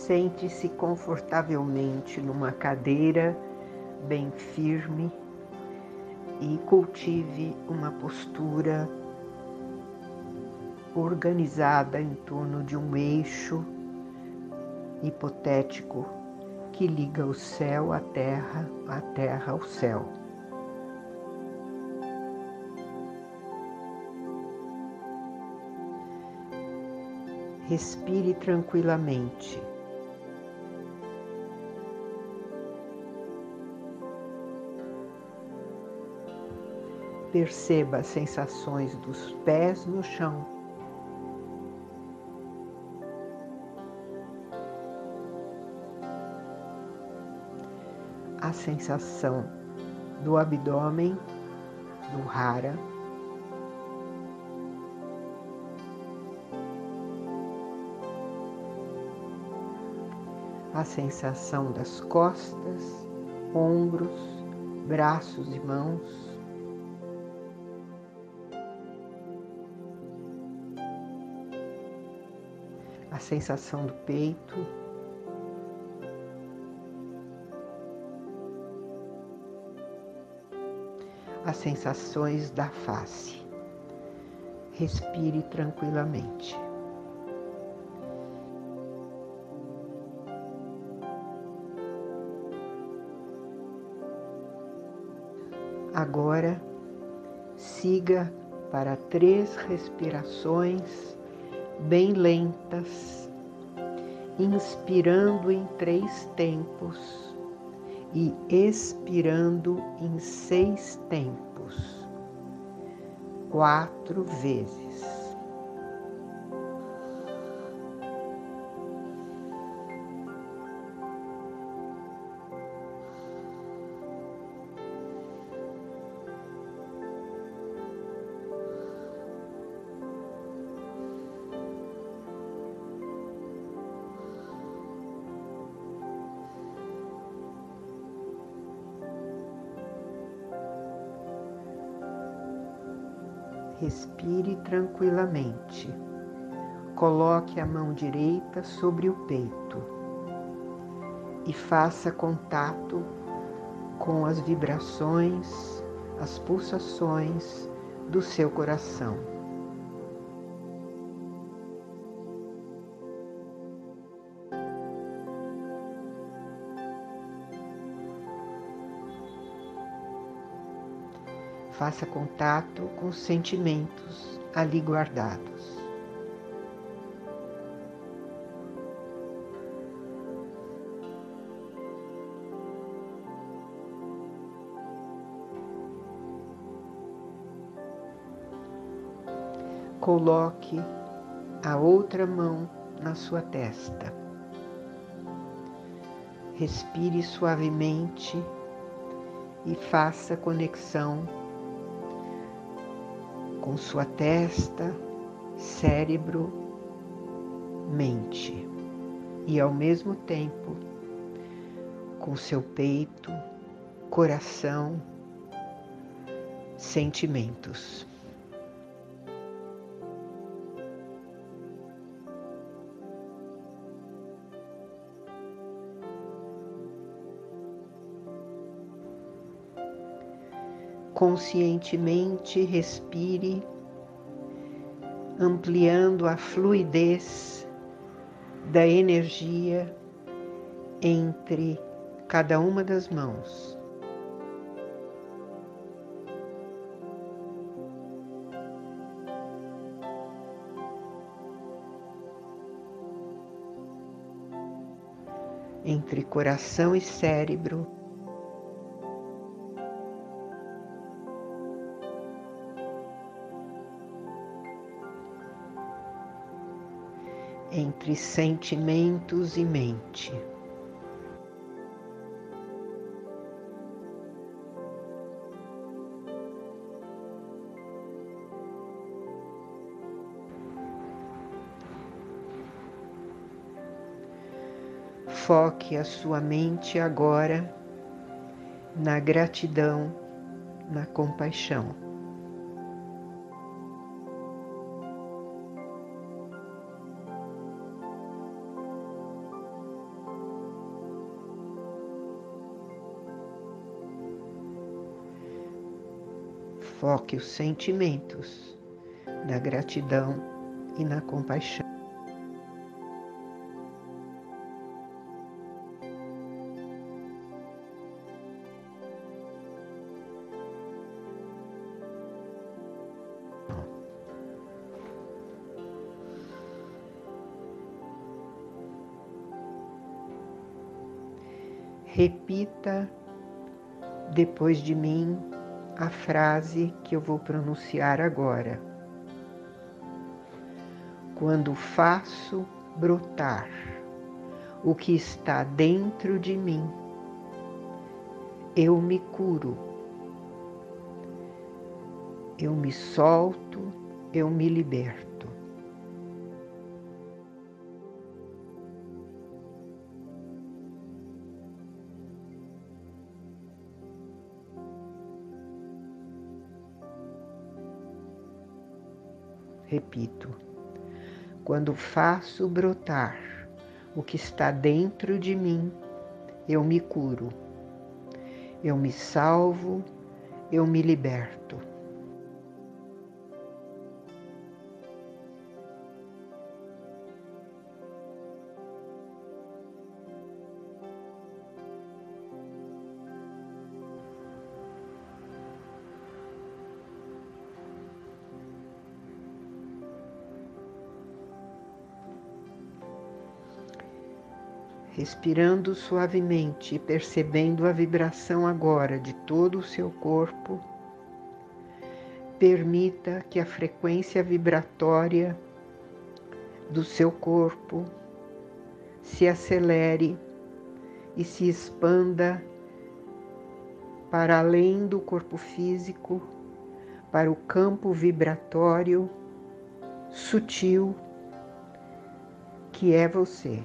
Sente-se confortavelmente numa cadeira bem firme e cultive uma postura organizada em torno de um eixo hipotético que liga o céu à terra, a terra ao céu. Respire tranquilamente. Perceba as sensações dos pés no chão. A sensação do abdômen, do rara. A sensação das costas, ombros, braços e mãos. A sensação do peito. As sensações da face. Respire tranquilamente. Agora, siga para três respirações bem lentas, inspirando em três tempos e expirando em seis tempos, quatro vezes. Respire tranquilamente. Coloque a mão direita sobre o peito e faça contato com as vibrações, as pulsações do seu coração. Faça contato com os sentimentos ali guardados. Coloque a outra mão na sua testa. Respire suavemente e faça conexão com sua testa, cérebro, mente e ao mesmo tempo com seu peito, coração, sentimentos. Conscientemente respire, ampliando a fluidez da energia entre cada uma das mãos. Entre coração e cérebro, entre sentimentos e mente. Foque a sua mente agora na gratidão, na compaixão. Foque os sentimentos na gratidão e na compaixão. Repita depois de mim a frase que eu vou pronunciar agora. Quando faço brotar o que está dentro de mim, eu me curo, eu me solto, eu me liberto. Repito, quando faço brotar o que está dentro de mim, eu me curo, eu me salvo, eu me liberto. Respirando suavemente e percebendo a vibração agora de todo o seu corpo, permita que a frequência vibratória do seu corpo se acelere e se expanda para além do corpo físico, para o campo vibratório sutil que é você.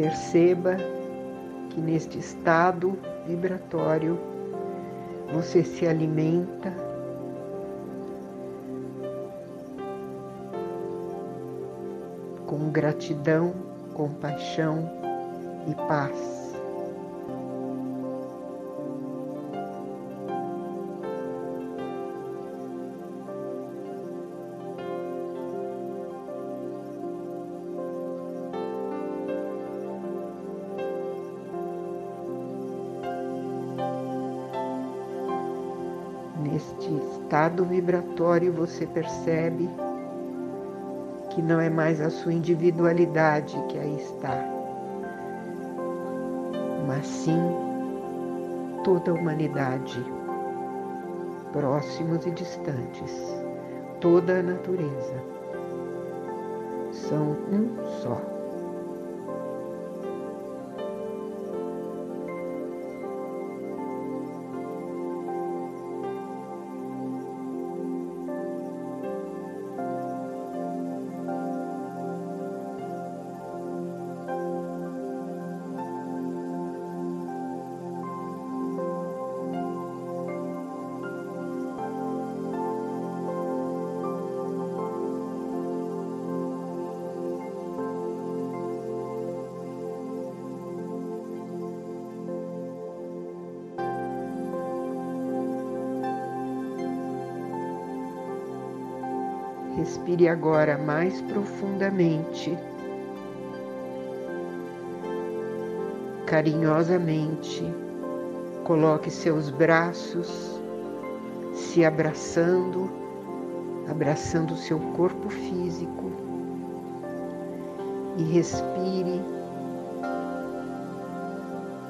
Perceba que neste estado vibratório você se alimenta com gratidão, compaixão e paz. Neste estado vibratório você percebe que não é mais a sua individualidade que aí está, mas sim toda a humanidade, próximos e distantes, toda a natureza. São um só. Respire agora mais profundamente, carinhosamente. Coloque seus braços se abraçando, abraçando seu corpo físico e respire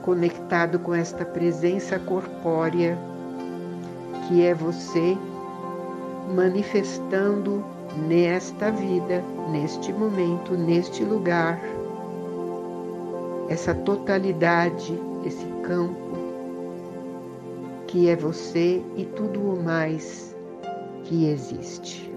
conectado com esta presença corpórea que é você manifestando nesta vida, neste momento, neste lugar, essa totalidade, esse campo que é você e tudo o mais que existe.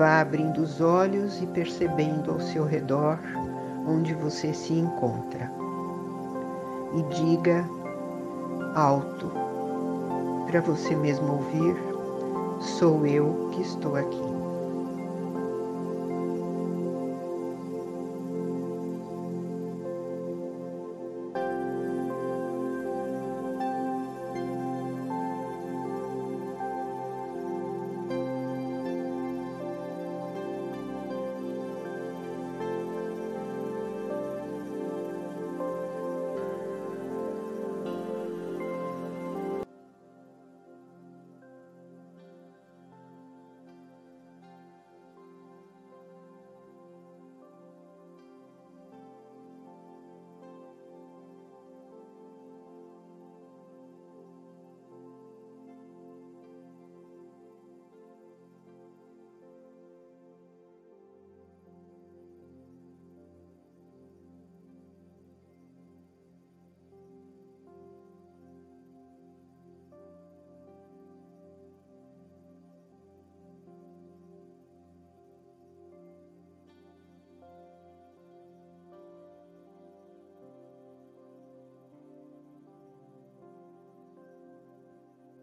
Vá abrindo os olhos e percebendo ao seu redor onde você se encontra. E diga alto para você mesmo ouvir: sou eu que estou aqui.